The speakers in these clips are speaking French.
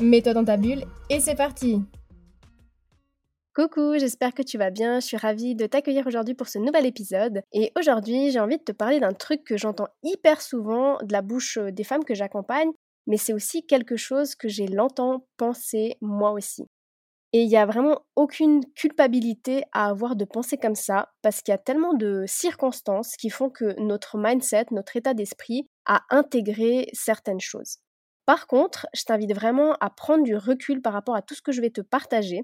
Mets-toi dans ta bulle et c'est parti Coucou, j'espère que tu vas bien, je suis ravie de t'accueillir aujourd'hui pour ce nouvel épisode. Et aujourd'hui j'ai envie de te parler d'un truc que j'entends hyper souvent de la bouche euh, des femmes que j'accompagne, mais c'est aussi quelque chose que j'ai longtemps pensé moi aussi. Et il n'y a vraiment aucune culpabilité à avoir de penser comme ça, parce qu'il y a tellement de circonstances qui font que notre mindset, notre état d'esprit a intégré certaines choses. Par contre, je t'invite vraiment à prendre du recul par rapport à tout ce que je vais te partager,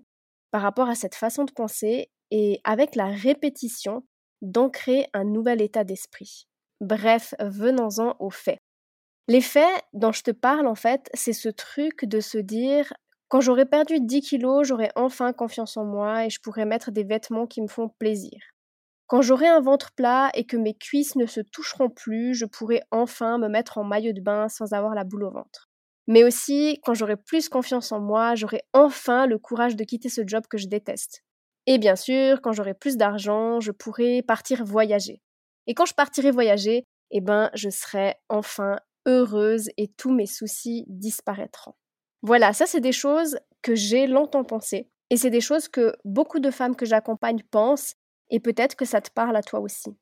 par rapport à cette façon de penser, et avec la répétition, d'ancrer un nouvel état d'esprit. Bref, venons-en aux faits. Les faits dont je te parle, en fait, c'est ce truc de se dire quand j'aurai perdu 10 kilos, j'aurai enfin confiance en moi et je pourrai mettre des vêtements qui me font plaisir. Quand j'aurai un ventre plat et que mes cuisses ne se toucheront plus, je pourrai enfin me mettre en maillot de bain sans avoir la boule au ventre. Mais aussi, quand j'aurai plus confiance en moi, j'aurai enfin le courage de quitter ce job que je déteste. Et bien sûr, quand j'aurai plus d'argent, je pourrai partir voyager. Et quand je partirai voyager, eh ben, je serai enfin heureuse et tous mes soucis disparaîtront. Voilà, ça c'est des choses que j'ai longtemps pensées. Et c'est des choses que beaucoup de femmes que j'accompagne pensent, et peut-être que ça te parle à toi aussi.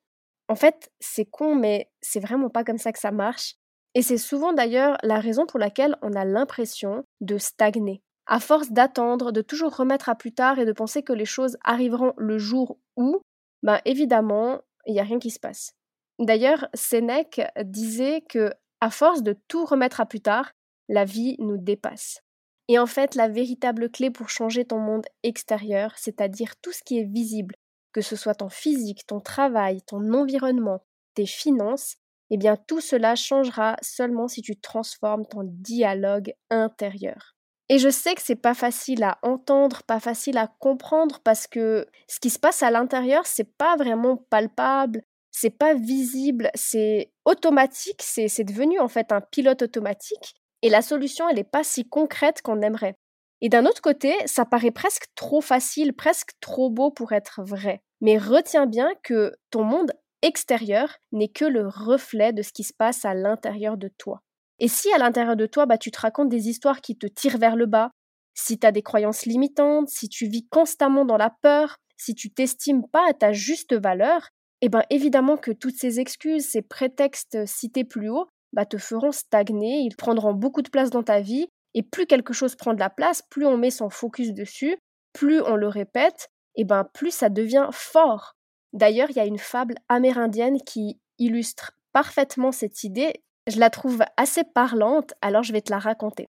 En fait, c'est con, mais c'est vraiment pas comme ça que ça marche. Et c'est souvent d'ailleurs la raison pour laquelle on a l'impression de stagner. À force d'attendre, de toujours remettre à plus tard et de penser que les choses arriveront le jour où, ben évidemment, il n'y a rien qui se passe. D'ailleurs, Sénèque disait que, à force de tout remettre à plus tard, la vie nous dépasse. Et en fait, la véritable clé pour changer ton monde extérieur, c'est-à-dire tout ce qui est visible, que ce soit ton physique, ton travail, ton environnement, tes finances, eh bien tout cela changera seulement si tu transformes ton dialogue intérieur. Et je sais que c'est pas facile à entendre, pas facile à comprendre parce que ce qui se passe à l'intérieur, c'est pas vraiment palpable, c'est pas visible, c'est automatique, c'est devenu en fait un pilote automatique et la solution, elle n'est pas si concrète qu'on aimerait. Et d'un autre côté, ça paraît presque trop facile, presque trop beau pour être vrai. Mais retiens bien que ton monde extérieur n'est que le reflet de ce qui se passe à l'intérieur de toi. Et si à l'intérieur de toi, bah, tu te racontes des histoires qui te tirent vers le bas, si tu as des croyances limitantes, si tu vis constamment dans la peur, si tu t'estimes pas à ta juste valeur, eh bien évidemment que toutes ces excuses, ces prétextes cités plus haut, bah, te feront stagner, ils prendront beaucoup de place dans ta vie, et plus quelque chose prend de la place, plus on met son focus dessus, plus on le répète, et ben plus ça devient fort. D'ailleurs, il y a une fable amérindienne qui illustre parfaitement cette idée. Je la trouve assez parlante, alors je vais te la raconter.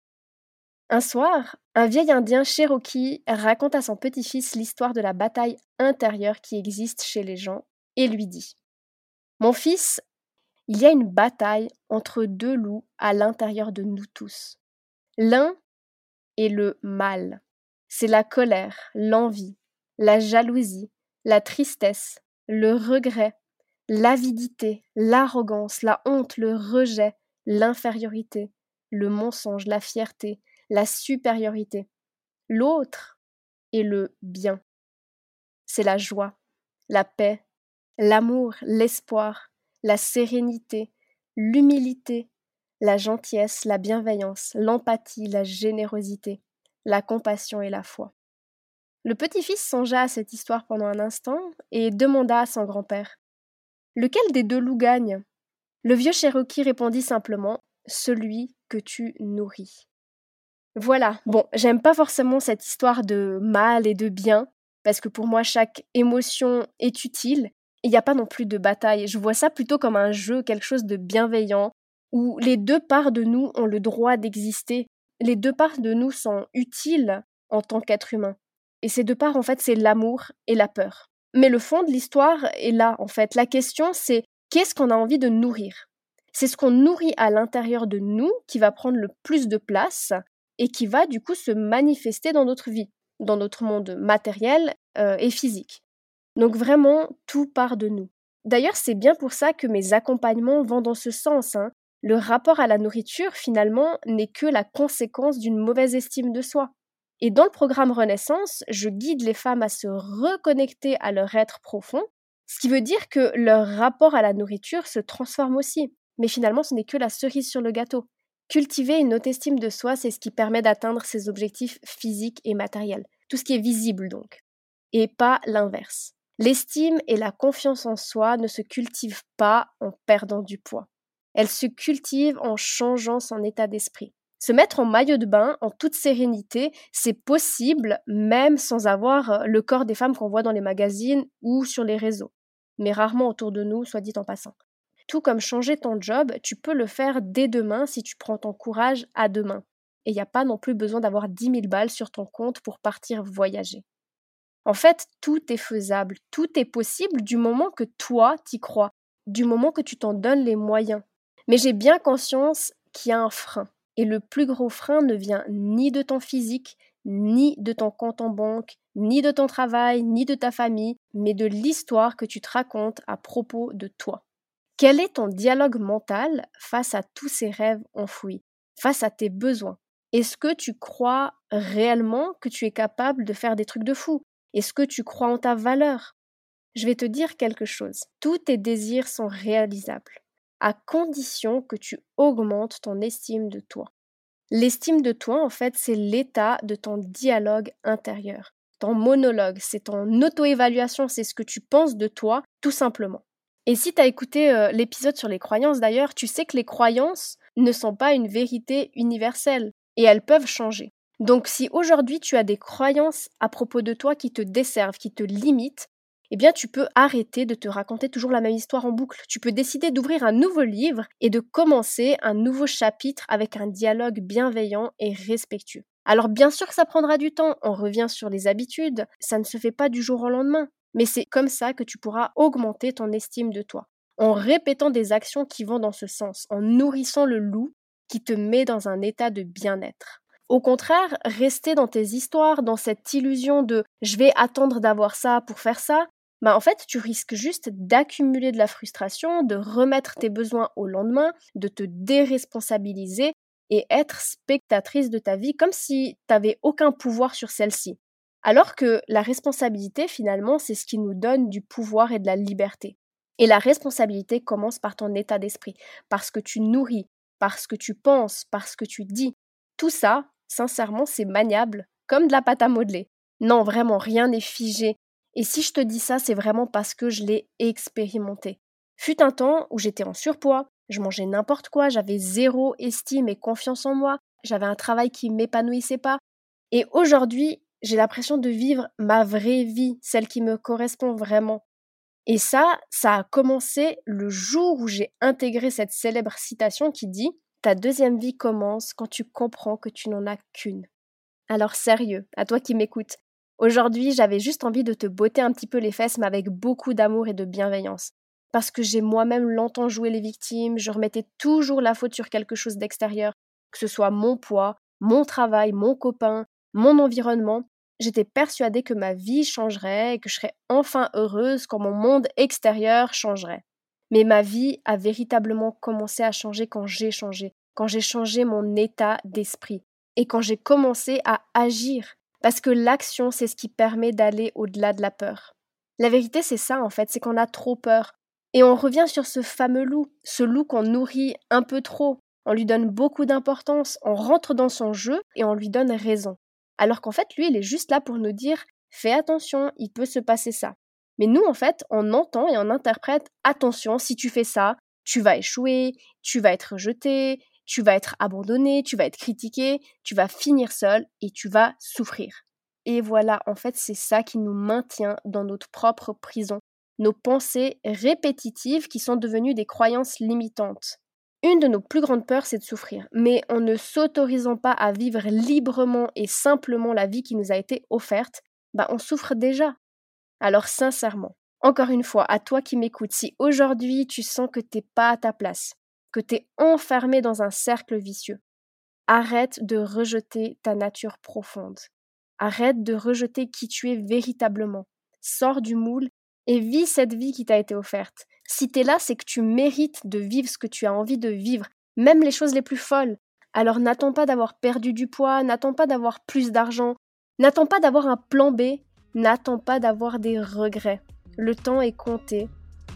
Un soir, un vieil indien cherokee raconte à son petit-fils l'histoire de la bataille intérieure qui existe chez les gens et lui dit Mon fils, il y a une bataille entre deux loups à l'intérieur de nous tous. L'un est le mal. C'est la colère, l'envie, la jalousie, la tristesse, le regret, l'avidité, l'arrogance, la honte, le rejet, l'infériorité, le mensonge, la fierté, la supériorité. L'autre est le bien. C'est la joie, la paix, l'amour, l'espoir, la sérénité, l'humilité, la gentillesse, la bienveillance, l'empathie, la générosité, la compassion et la foi. Le petit-fils songea à cette histoire pendant un instant et demanda à son grand-père Lequel des deux loups gagne? Le vieux Cherokee répondit simplement Celui que tu nourris. Voilà, bon, j'aime pas forcément cette histoire de mal et de bien, parce que pour moi chaque émotion est utile, il n'y a pas non plus de bataille. Je vois ça plutôt comme un jeu, quelque chose de bienveillant, où les deux parts de nous ont le droit d'exister. Les deux parts de nous sont utiles en tant qu'être humain. Et ces deux parts, en fait, c'est l'amour et la peur. Mais le fond de l'histoire est là, en fait. La question, c'est qu'est-ce qu'on a envie de nourrir? C'est ce qu'on nourrit à l'intérieur de nous qui va prendre le plus de place, et qui va du coup se manifester dans notre vie, dans notre monde matériel euh, et physique. Donc vraiment, tout part de nous. D'ailleurs, c'est bien pour ça que mes accompagnements vont dans ce sens. Hein. Le rapport à la nourriture, finalement, n'est que la conséquence d'une mauvaise estime de soi. Et dans le programme Renaissance, je guide les femmes à se reconnecter à leur être profond, ce qui veut dire que leur rapport à la nourriture se transforme aussi. Mais finalement, ce n'est que la cerise sur le gâteau. Cultiver une haute estime de soi, c'est ce qui permet d'atteindre ses objectifs physiques et matériels. Tout ce qui est visible donc. Et pas l'inverse. L'estime et la confiance en soi ne se cultivent pas en perdant du poids. Elles se cultivent en changeant son état d'esprit. Se mettre en maillot de bain en toute sérénité, c'est possible même sans avoir euh, le corps des femmes qu'on voit dans les magazines ou sur les réseaux, mais rarement autour de nous, soit dit en passant. Tout comme changer ton job, tu peux le faire dès demain si tu prends ton courage à demain. Et il n'y a pas non plus besoin d'avoir 10 000 balles sur ton compte pour partir voyager. En fait, tout est faisable, tout est possible du moment que toi t'y crois, du moment que tu t'en donnes les moyens. Mais j'ai bien conscience qu'il y a un frein. Et le plus gros frein ne vient ni de ton physique, ni de ton compte en banque, ni de ton travail, ni de ta famille, mais de l'histoire que tu te racontes à propos de toi. Quel est ton dialogue mental face à tous ces rêves enfouis, face à tes besoins? Est-ce que tu crois réellement que tu es capable de faire des trucs de fou? Est-ce que tu crois en ta valeur? Je vais te dire quelque chose. Tous tes désirs sont réalisables à condition que tu augmentes ton estime de toi. L'estime de toi, en fait, c'est l'état de ton dialogue intérieur, ton monologue, c'est ton auto-évaluation, c'est ce que tu penses de toi, tout simplement. Et si tu as écouté euh, l'épisode sur les croyances d'ailleurs, tu sais que les croyances ne sont pas une vérité universelle et elles peuvent changer. Donc si aujourd'hui tu as des croyances à propos de toi qui te desservent, qui te limitent, eh bien tu peux arrêter de te raconter toujours la même histoire en boucle. Tu peux décider d'ouvrir un nouveau livre et de commencer un nouveau chapitre avec un dialogue bienveillant et respectueux. Alors bien sûr que ça prendra du temps, on revient sur les habitudes, ça ne se fait pas du jour au lendemain, mais c'est comme ça que tu pourras augmenter ton estime de toi, en répétant des actions qui vont dans ce sens, en nourrissant le loup qui te met dans un état de bien-être. Au contraire, rester dans tes histoires, dans cette illusion de je vais attendre d'avoir ça pour faire ça, bah en fait, tu risques juste d'accumuler de la frustration, de remettre tes besoins au lendemain, de te déresponsabiliser et être spectatrice de ta vie comme si tu n'avais aucun pouvoir sur celle-ci. Alors que la responsabilité, finalement, c'est ce qui nous donne du pouvoir et de la liberté. Et la responsabilité commence par ton état d'esprit, parce que tu nourris, parce que tu penses, parce que tu dis. Tout ça, sincèrement, c'est maniable, comme de la pâte à modeler. Non, vraiment, rien n'est figé, et si je te dis ça, c'est vraiment parce que je l'ai expérimenté. Fut un temps où j'étais en surpoids, je mangeais n'importe quoi, j'avais zéro estime et confiance en moi, j'avais un travail qui m'épanouissait pas. Et aujourd'hui, j'ai l'impression de vivre ma vraie vie, celle qui me correspond vraiment. Et ça, ça a commencé le jour où j'ai intégré cette célèbre citation qui dit Ta deuxième vie commence quand tu comprends que tu n'en as qu'une. Alors sérieux, à toi qui m'écoutes, Aujourd'hui, j'avais juste envie de te botter un petit peu les fesses, mais avec beaucoup d'amour et de bienveillance. Parce que j'ai moi-même longtemps joué les victimes, je remettais toujours la faute sur quelque chose d'extérieur, que ce soit mon poids, mon travail, mon copain, mon environnement. J'étais persuadée que ma vie changerait et que je serais enfin heureuse quand mon monde extérieur changerait. Mais ma vie a véritablement commencé à changer quand j'ai changé, quand j'ai changé mon état d'esprit et quand j'ai commencé à agir parce que l'action, c'est ce qui permet d'aller au-delà de la peur. La vérité, c'est ça en fait, c'est qu'on a trop peur. Et on revient sur ce fameux loup, ce loup qu'on nourrit un peu trop, on lui donne beaucoup d'importance, on rentre dans son jeu et on lui donne raison. Alors qu'en fait, lui, il est juste là pour nous dire fais attention, il peut se passer ça. Mais nous, en fait, on entend et on interprète attention, si tu fais ça, tu vas échouer, tu vas être rejeté, tu vas être abandonné, tu vas être critiqué, tu vas finir seul et tu vas souffrir. Et voilà, en fait, c'est ça qui nous maintient dans notre propre prison, nos pensées répétitives qui sont devenues des croyances limitantes. Une de nos plus grandes peurs, c'est de souffrir, mais en ne s'autorisant pas à vivre librement et simplement la vie qui nous a été offerte, bah on souffre déjà. Alors sincèrement, encore une fois, à toi qui m'écoutes, si aujourd'hui tu sens que t'es pas à ta place, que tu enfermé dans un cercle vicieux. arrête de rejeter ta nature profonde. Arrête de rejeter qui tu es véritablement. Sors du moule et vis cette vie qui t'a été offerte. Si t'es là, c'est que tu mérites de vivre ce que tu as envie de vivre, même les choses les plus folles. Alors n'attends pas d'avoir perdu du poids, n'attends pas d'avoir plus d'argent, n'attends pas d'avoir un plan B, n'attends pas d'avoir des regrets. Le temps est compté,